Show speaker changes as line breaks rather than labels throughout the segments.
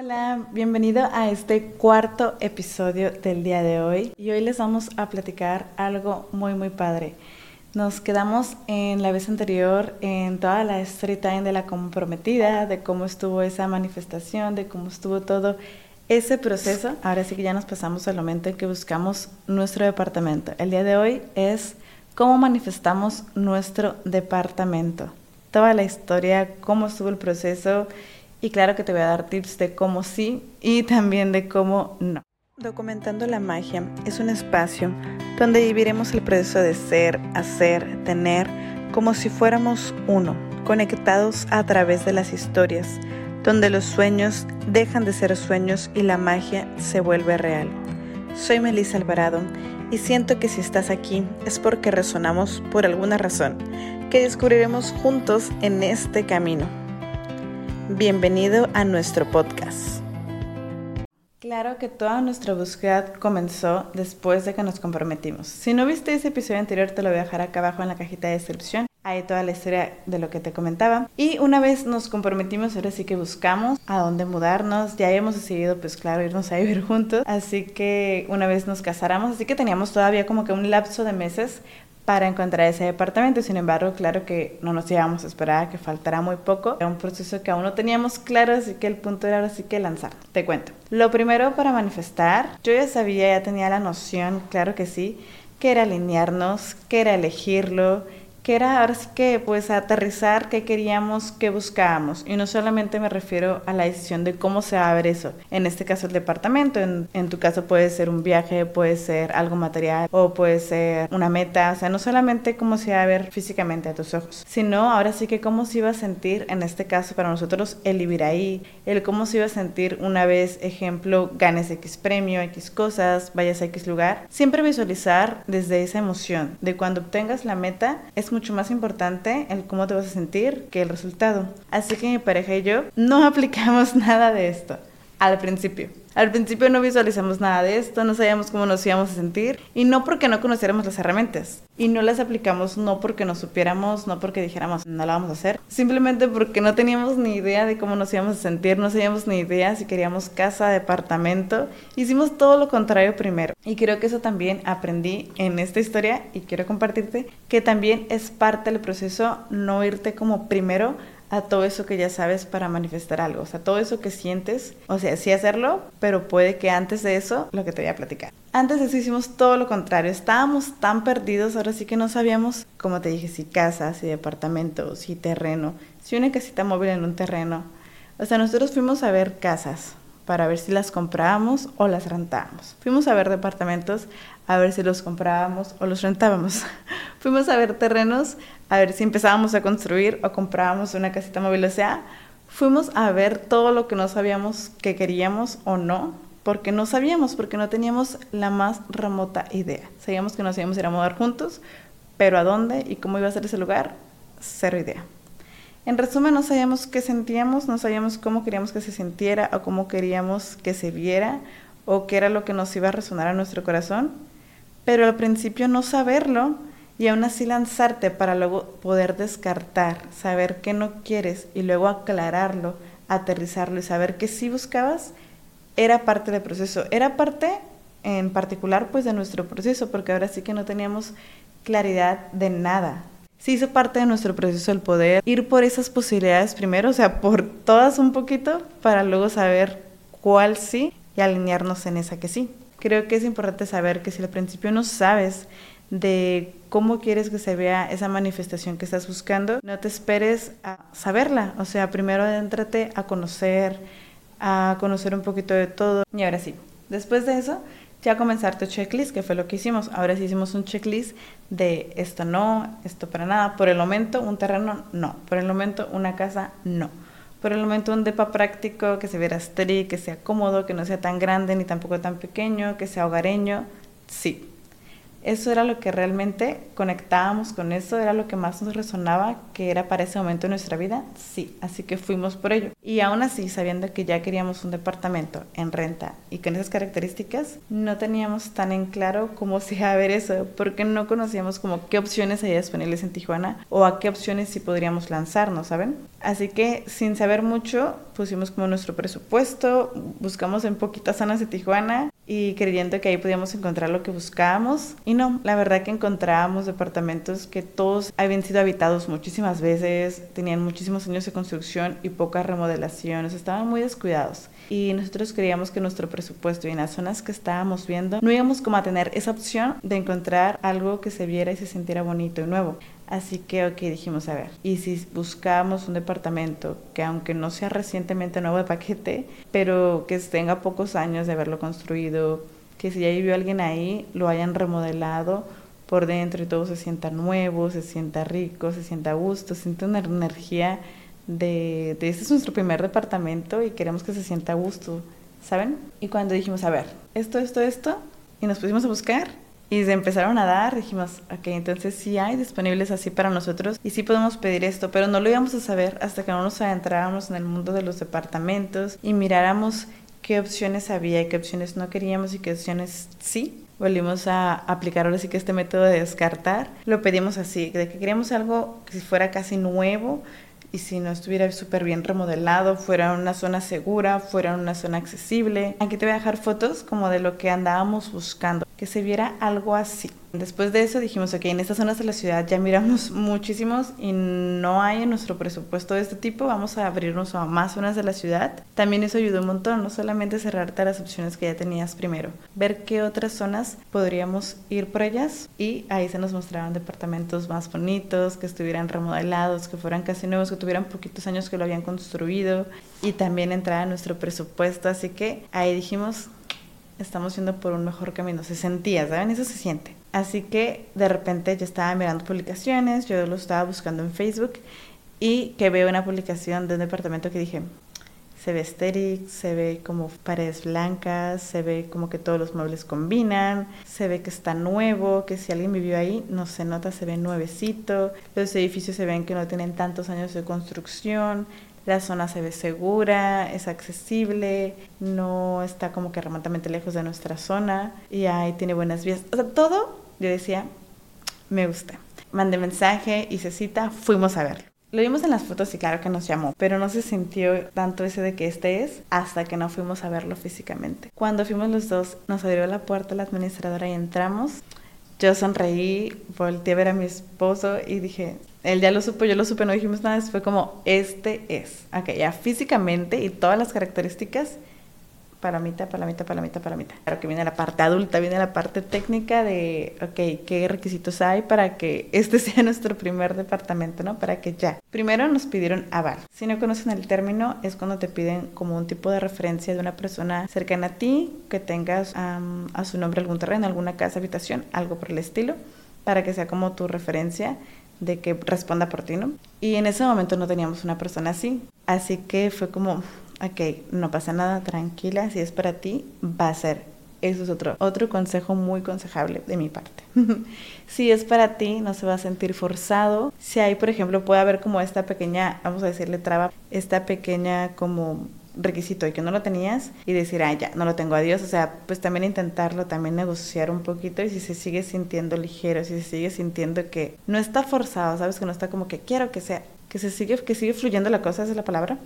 Hola, bienvenido a este cuarto episodio del día de hoy y hoy les vamos a platicar algo muy muy padre. Nos quedamos en la vez anterior en toda la story time de la comprometida, de cómo estuvo esa manifestación, de cómo estuvo todo ese proceso. Ahora sí que ya nos pasamos al momento en que buscamos nuestro departamento. El día de hoy es cómo manifestamos nuestro departamento. Toda la historia, cómo estuvo el proceso y claro que te voy a dar tips de cómo sí y también de cómo no. Documentando la magia es un espacio donde viviremos el proceso de ser, hacer, tener, como si fuéramos uno, conectados a través de las historias, donde los sueños dejan de ser sueños y la magia se vuelve real. Soy Melissa Alvarado y siento que si estás aquí es porque resonamos por alguna razón, que descubriremos juntos en este camino. Bienvenido a nuestro podcast. Claro que toda nuestra búsqueda comenzó después de que nos comprometimos. Si no viste ese episodio anterior, te lo voy a dejar acá abajo en la cajita de descripción. Ahí toda la historia de lo que te comentaba. Y una vez nos comprometimos, ahora sí que buscamos a dónde mudarnos. Ya habíamos decidido, pues claro, irnos a vivir juntos. Así que una vez nos casáramos, así que teníamos todavía como que un lapso de meses para encontrar ese departamento. Sin embargo, claro que no nos íbamos a esperar que faltara muy poco. Era un proceso que aún no teníamos claro, así que el punto era ahora sí que lanzar. Te cuento. Lo primero para manifestar, yo ya sabía, ya tenía la noción, claro que sí, que era alinearnos, que era elegirlo, que era ahora sí que pues aterrizar qué queríamos, qué buscábamos. Y no solamente me refiero a la decisión de cómo se va a ver eso. En este caso el departamento, en, en tu caso puede ser un viaje, puede ser algo material o puede ser una meta. O sea, no solamente cómo se va a ver físicamente a tus ojos, sino ahora sí que cómo se iba a sentir, en este caso para nosotros, el vivir ahí, el cómo se iba a sentir una vez, ejemplo, ganes X premio, X cosas, vayas a X lugar. Siempre visualizar desde esa emoción de cuando obtengas la meta es muy mucho más importante el cómo te vas a sentir que el resultado. Así que mi pareja y yo no aplicamos nada de esto al principio. Al principio no visualizamos nada de esto, no sabíamos cómo nos íbamos a sentir y no porque no conociéramos las herramientas y no las aplicamos no porque nos supiéramos, no porque dijéramos no la vamos a hacer, simplemente porque no teníamos ni idea de cómo nos íbamos a sentir, no sabíamos ni idea si queríamos casa, departamento, hicimos todo lo contrario primero. Y creo que eso también aprendí en esta historia y quiero compartirte que también es parte del proceso no irte como primero a todo eso que ya sabes para manifestar algo, o sea, todo eso que sientes, o sea, sí hacerlo, pero puede que antes de eso, lo que te voy a platicar. Antes de eso hicimos todo lo contrario, estábamos tan perdidos, ahora sí que no sabíamos, como te dije, si casa, si departamento, si terreno, si una casita móvil en un terreno. O sea, nosotros fuimos a ver casas para ver si las comprábamos o las rentábamos. Fuimos a ver departamentos a ver si los comprábamos o los rentábamos. Fuimos a ver terrenos a ver si empezábamos a construir o comprábamos una casita móvil. O sea, fuimos a ver todo lo que no sabíamos que queríamos o no, porque no sabíamos, porque no teníamos la más remota idea. Sabíamos que nos íbamos a ir a mudar juntos, pero a dónde y cómo iba a ser ese lugar, cero idea. En resumen, no sabíamos qué sentíamos, no sabíamos cómo queríamos que se sintiera o cómo queríamos que se viera o qué era lo que nos iba a resonar a nuestro corazón, pero al principio no saberlo y aún así lanzarte para luego poder descartar, saber qué no quieres y luego aclararlo, aterrizarlo y saber que sí buscabas, era parte del proceso. Era parte en particular pues de nuestro proceso, porque ahora sí que no teníamos claridad de nada. Sí hizo parte de nuestro proceso el poder ir por esas posibilidades primero, o sea, por todas un poquito, para luego saber cuál sí y alinearnos en esa que sí. Creo que es importante saber que si al principio no sabes de cómo quieres que se vea esa manifestación que estás buscando, no te esperes a saberla. O sea, primero adéntrate a conocer, a conocer un poquito de todo. Y ahora sí, después de eso, ya comenzar tu checklist, que fue lo que hicimos. Ahora sí hicimos un checklist de esto no, esto para nada. Por el momento, un terreno, no. Por el momento, una casa, no. Por el momento, un depa práctico que se viera estéril, que sea cómodo, que no sea tan grande ni tampoco tan pequeño, que sea hogareño, sí Eso era lo que realmente conectábamos con eso, era lo que más nos resonaba, que era para ese momento de nuestra vida, sí, así que fuimos por ello. Y aún así, sabiendo que ya queríamos un departamento en renta y con esas características, no teníamos tan en claro cómo se iba a ver eso, porque no conocíamos como qué opciones había disponibles en Tijuana o a qué opciones sí podríamos lanzarnos, ¿saben? Así que sin saber mucho, pusimos como nuestro presupuesto, buscamos en poquitas zonas de Tijuana y creyendo que ahí podíamos encontrar lo que buscábamos. Y no, la verdad que encontrábamos departamentos que todos habían sido habitados muchísimas veces, tenían muchísimos años de construcción y pocas remodelaciones, estaban muy descuidados. Y nosotros creíamos que nuestro presupuesto y en las zonas que estábamos viendo no íbamos como a tener esa opción de encontrar algo que se viera y se sintiera bonito y nuevo. Así que, ok, dijimos, a ver, y si buscamos un departamento que aunque no sea recientemente nuevo de paquete, pero que tenga pocos años de haberlo construido, que si ya vivió alguien ahí, lo hayan remodelado por dentro y todo se sienta nuevo, se sienta rico, se sienta a gusto, se siente una energía de, de este es nuestro primer departamento y queremos que se sienta a gusto, ¿saben? Y cuando dijimos, a ver, esto, esto, esto, y nos pusimos a buscar, y se empezaron a dar, dijimos, ok, entonces sí hay disponibles así para nosotros y sí podemos pedir esto, pero no lo íbamos a saber hasta que no nos adentráramos en el mundo de los departamentos y miráramos qué opciones había y qué opciones no queríamos y qué opciones sí. Volvimos a aplicar ahora sí que este método de descartar. Lo pedimos así, de que queríamos algo que fuera casi nuevo, y si no estuviera súper bien remodelado, fuera una zona segura, fuera una zona accesible. Aquí te voy a dejar fotos como de lo que andábamos buscando, que se viera algo así. Después de eso dijimos, ok, en estas zonas de la ciudad ya miramos muchísimos y no hay en nuestro presupuesto de este tipo, vamos a abrirnos a más zonas de la ciudad. También eso ayudó un montón, no solamente cerrarte a las opciones que ya tenías primero, ver qué otras zonas podríamos ir por ellas y ahí se nos mostraron departamentos más bonitos, que estuvieran remodelados, que fueran casi nuevos, que tuvieran poquitos años que lo habían construido y también entrar a nuestro presupuesto. Así que ahí dijimos, estamos yendo por un mejor camino. Se sentía, ¿saben? Eso se siente. Así que de repente yo estaba mirando publicaciones, yo lo estaba buscando en Facebook y que veo una publicación de un departamento que dije, se ve estéril, se ve como paredes blancas, se ve como que todos los muebles combinan, se ve que está nuevo, que si alguien vivió ahí no se nota, se ve nuevecito, los edificios se ven que no tienen tantos años de construcción, la zona se ve segura, es accesible, no está como que remotamente lejos de nuestra zona y ahí tiene buenas vías. O sea, todo, yo decía, me gusta. Mandé mensaje, hice cita, fuimos a verlo. Lo vimos en las fotos y claro que nos llamó, pero no se sintió tanto ese de que este es hasta que no fuimos a verlo físicamente. Cuando fuimos los dos, nos abrió la puerta la administradora y entramos. Yo sonreí, volteé a ver a mi esposo y dije, él ya lo supo, yo lo supe, no dijimos nada, fue como, este es. Ok, ya físicamente y todas las características, palomita, palomita, palomita, palomita. Claro que viene la parte adulta, viene la parte técnica de, ok, qué requisitos hay para que este sea nuestro primer departamento, ¿no? Para que ya. Primero nos pidieron aval. Si no conocen el término, es cuando te piden como un tipo de referencia de una persona cercana a ti, que tengas a su nombre algún terreno, alguna casa, habitación, algo por el estilo, para que sea como tu referencia de que responda por ti, ¿no? Y en ese momento no teníamos una persona así, así que fue como, ok, no pasa nada, tranquila, si es para ti, va a ser. Eso es otro, otro consejo muy consejable de mi parte. si es para ti, no se va a sentir forzado. Si hay, por ejemplo, puede haber como esta pequeña, vamos a decirle traba, esta pequeña como requisito y que no lo tenías y decir, ah, ya, no lo tengo, adiós. O sea, pues también intentarlo, también negociar un poquito y si se sigue sintiendo ligero, si se sigue sintiendo que no está forzado, sabes que no está como que quiero que sea, que se sigue, que sigue fluyendo la cosa, esa es la palabra,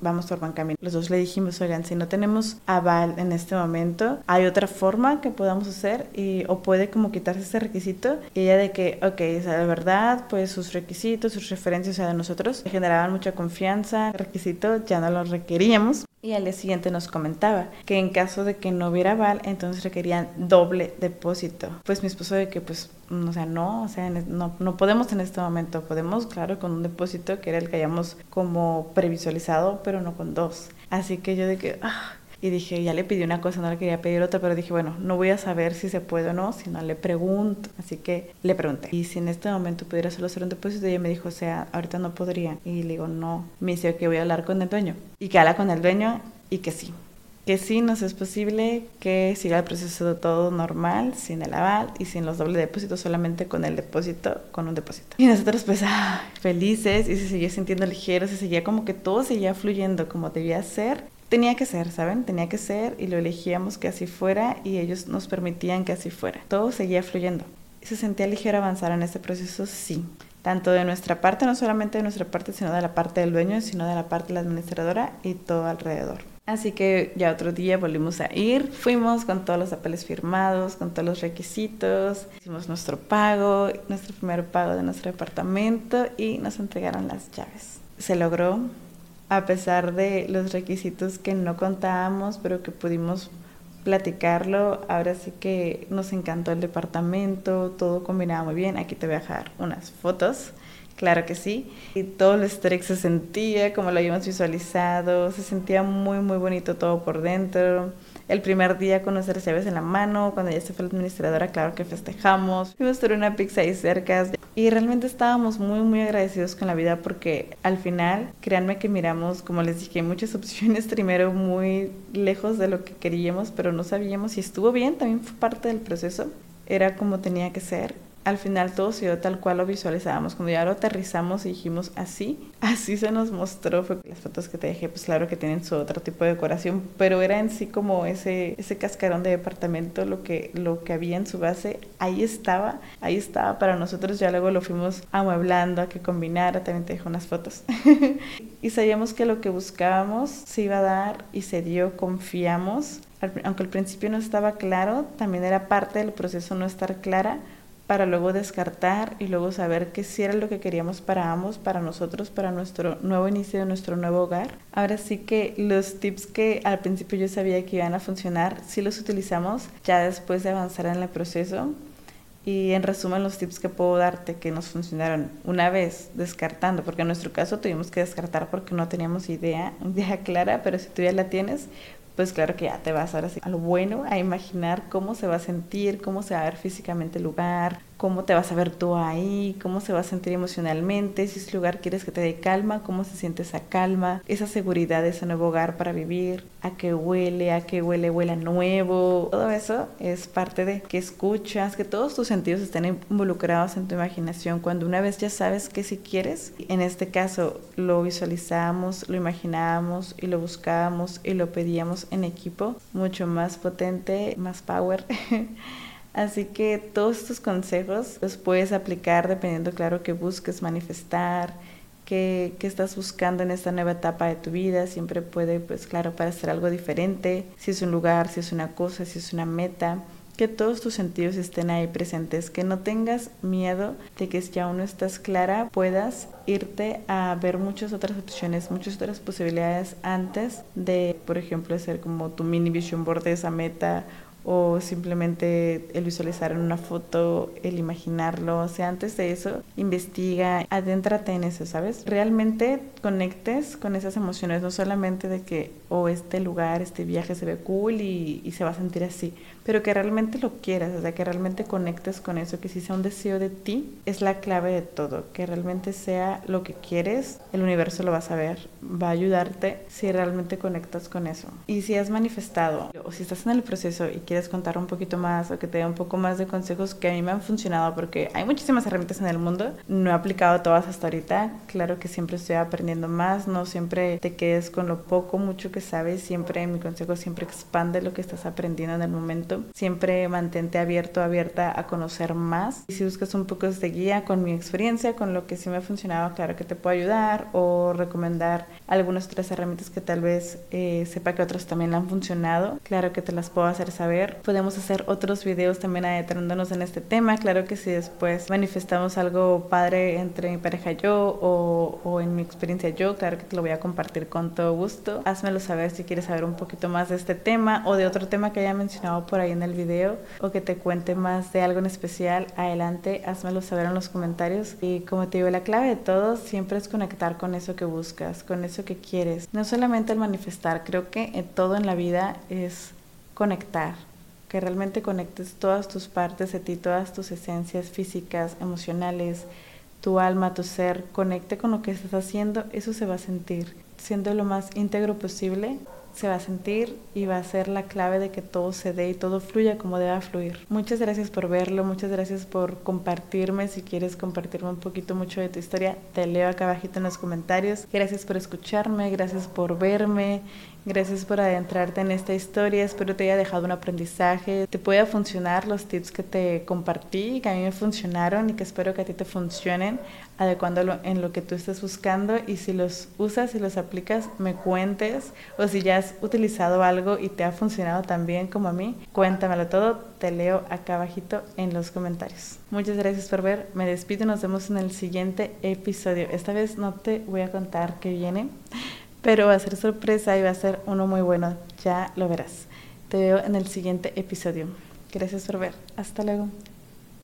vamos por buen camino. Los dos le dijimos, oigan, si no tenemos aval en este momento, hay otra forma que podamos hacer y, o puede como quitarse ese requisito. Y ella de que, ok, o sea, verdad, pues sus requisitos, sus referencias, o sea, de nosotros generaban mucha confianza, el requisito ya no lo requeríamos. Y al día siguiente nos comentaba que en caso de que no hubiera aval, entonces requerían doble depósito. Pues mi esposo de que pues, o sea, no, o sea, no, no podemos en este momento. Podemos, claro, con un depósito que era el que hayamos como previsualizado, pero no con dos. Así que yo de ah, y dije, ya le pedí una cosa, no le quería pedir otra, pero dije, bueno, no voy a saber si se puede o no, si no le pregunto. Así que le pregunté. Y si en este momento pudiera solo hacer un depósito, ella me dijo, o sea, ahorita no podría. Y le digo, no. Me dice que voy a hablar con el dueño. Y que habla con el dueño y que sí. Que sí nos es posible que siga el proceso de todo normal, sin el aval y sin los doble depósitos, solamente con el depósito, con un depósito. Y nosotros pues ah, felices y se seguía sintiendo ligero, se seguía como que todo seguía fluyendo como debía ser. Tenía que ser, ¿saben? Tenía que ser y lo elegíamos que así fuera y ellos nos permitían que así fuera. Todo seguía fluyendo. ¿Se sentía ligero avanzar en este proceso? Sí tanto de nuestra parte, no solamente de nuestra parte, sino de la parte del dueño, sino de la parte de la administradora y todo alrededor. Así que ya otro día volvimos a ir, fuimos con todos los papeles firmados, con todos los requisitos, hicimos nuestro pago, nuestro primer pago de nuestro departamento y nos entregaron las llaves. Se logró, a pesar de los requisitos que no contábamos, pero que pudimos platicarlo. Ahora sí que nos encantó el departamento, todo combinaba muy bien. Aquí te voy a dejar unas fotos. Claro que sí. Y todo el estrés se sentía como lo habíamos visualizado. Se sentía muy, muy bonito todo por dentro. El primer día con nuestras llaves en la mano, cuando ya se fue la administradora, claro que festejamos. Fuimos por una pizza ahí cerca. Y realmente estábamos muy, muy agradecidos con la vida porque al final, créanme que miramos, como les dije, muchas opciones primero muy lejos de lo que queríamos, pero no sabíamos si estuvo bien, también fue parte del proceso. Era como tenía que ser al final todo se dio tal cual lo visualizábamos. Cuando ya lo aterrizamos y dijimos así, así se nos mostró. Fue las fotos que te dejé, pues claro que tienen su otro tipo de decoración, pero era en sí como ese, ese cascarón de departamento, lo que, lo que había en su base, ahí estaba, ahí estaba para nosotros. Ya luego lo fuimos amueblando, a que combinara, también te dejo unas fotos. y sabíamos que lo que buscábamos se iba a dar y se dio, confiamos. Aunque al principio no estaba claro, también era parte del proceso no estar clara para luego descartar y luego saber que si era lo que queríamos para ambos, para nosotros, para nuestro nuevo inicio de nuestro nuevo hogar. Ahora sí que los tips que al principio yo sabía que iban a funcionar, sí los utilizamos ya después de avanzar en el proceso. Y en resumen, los tips que puedo darte que nos funcionaron una vez descartando, porque en nuestro caso tuvimos que descartar porque no teníamos idea, idea clara, pero si tú ya la tienes, pues claro que ya te vas ahora sí a lo bueno, a imaginar cómo se va a sentir, cómo se va a ver físicamente el lugar, cómo te vas a ver tú ahí, cómo se va a sentir emocionalmente, si ese lugar quieres que te dé calma, cómo se siente esa calma, esa seguridad ese nuevo hogar para vivir, a qué huele, a qué huele, huele nuevo. Todo eso es parte de que escuchas, que todos tus sentidos estén involucrados en tu imaginación. Cuando una vez ya sabes que si quieres, en este caso lo visualizamos, lo imaginábamos y lo buscábamos y lo pedíamos en equipo, mucho más potente, más power. Así que todos estos consejos los puedes aplicar dependiendo, claro, que busques manifestar, qué, estás buscando en esta nueva etapa de tu vida. Siempre puede, pues claro, para hacer algo diferente, si es un lugar, si es una cosa, si es una meta. Que todos tus sentidos estén ahí presentes, que no tengas miedo de que si aún no estás clara puedas irte a ver muchas otras opciones, muchas otras posibilidades antes de, por ejemplo, hacer como tu mini vision board de esa meta o simplemente el visualizar en una foto, el imaginarlo, o sea, antes de eso, investiga, adéntrate en eso, ¿sabes? Realmente conectes con esas emociones, no solamente de que, oh, este lugar, este viaje se ve cool y, y se va a sentir así, pero que realmente lo quieras, o sea, que realmente conectes con eso, que si sea un deseo de ti, es la clave de todo, que realmente sea lo que quieres, el universo lo va a saber, va a ayudarte si realmente conectas con eso. Y si has manifestado, o si estás en el proceso y quieres contar un poquito más, o que te dé un poco más de consejos que a mí me han funcionado, porque hay muchísimas herramientas en el mundo, no he aplicado todas hasta ahorita, claro que siempre estoy aprendiendo más, no siempre te quedes con lo poco, mucho que sabes, siempre mi consejo siempre expande lo que estás aprendiendo en el momento Siempre mantente abierto, abierta a conocer más. Y si buscas un poco de guía con mi experiencia, con lo que sí me ha funcionado, claro que te puedo ayudar o recomendar algunas otras herramientas que tal vez eh, sepa que otros también le han funcionado. Claro que te las puedo hacer saber. Podemos hacer otros videos también adentrándonos en este tema. Claro que si después manifestamos algo padre entre mi pareja y yo o, o en mi experiencia yo, claro que te lo voy a compartir con todo gusto. Házmelo saber si quieres saber un poquito más de este tema o de otro tema que haya mencionado por ahí en el video o que te cuente más de algo en especial, adelante, házmelo saber en los comentarios. Y como te digo, la clave de todo siempre es conectar con eso que buscas, con eso que quieres. No solamente el manifestar, creo que en todo en la vida es conectar, que realmente conectes todas tus partes de ti, todas tus esencias físicas, emocionales, tu alma, tu ser, conecte con lo que estás haciendo, eso se va a sentir. Siendo lo más íntegro posible, se va a sentir y va a ser la clave de que todo se dé y todo fluya como deba fluir. Muchas gracias por verlo, muchas gracias por compartirme. Si quieres compartirme un poquito mucho de tu historia, te leo acá abajito en los comentarios. Gracias por escucharme, gracias por verme, Gracias por adentrarte en esta historia, espero te haya dejado un aprendizaje, te pueda funcionar los tips que te compartí, que a mí me funcionaron y que espero que a ti te funcionen, adecuándolo en lo que tú estés buscando y si los usas y los aplicas, me cuentes o si ya has utilizado algo y te ha funcionado tan bien como a mí, cuéntamelo todo, te leo acá abajito en los comentarios. Muchas gracias por ver, me despido y nos vemos en el siguiente episodio. Esta vez no te voy a contar qué viene pero va a ser sorpresa y va a ser uno muy bueno, ya lo verás. Te veo en el siguiente episodio. Gracias por ver. Hasta luego.